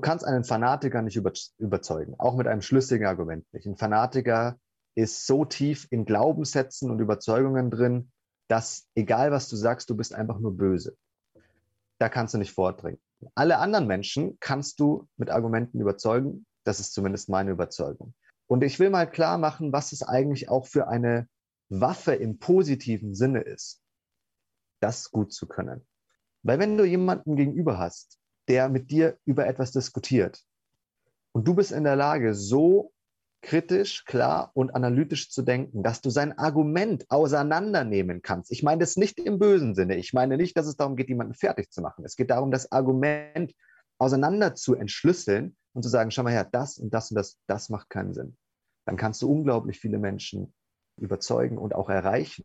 kannst einen Fanatiker nicht über, überzeugen, auch mit einem schlüssigen Argument nicht. Ein Fanatiker ist so tief in Glaubenssätzen und Überzeugungen drin, dass egal was du sagst, du bist einfach nur böse. Da kannst du nicht vordringen. Alle anderen Menschen kannst du mit Argumenten überzeugen. Das ist zumindest meine Überzeugung. Und ich will mal klar machen, was es eigentlich auch für eine Waffe im positiven Sinne ist, das gut zu können. Weil wenn du jemanden gegenüber hast, der mit dir über etwas diskutiert und du bist in der Lage, so kritisch, klar und analytisch zu denken, dass du sein Argument auseinandernehmen kannst. Ich meine das nicht im bösen Sinne. Ich meine nicht, dass es darum geht, jemanden fertig zu machen. Es geht darum, das Argument auseinander zu entschlüsseln und zu sagen, schau mal her, das und das und das, das macht keinen Sinn. Dann kannst du unglaublich viele Menschen überzeugen und auch erreichen.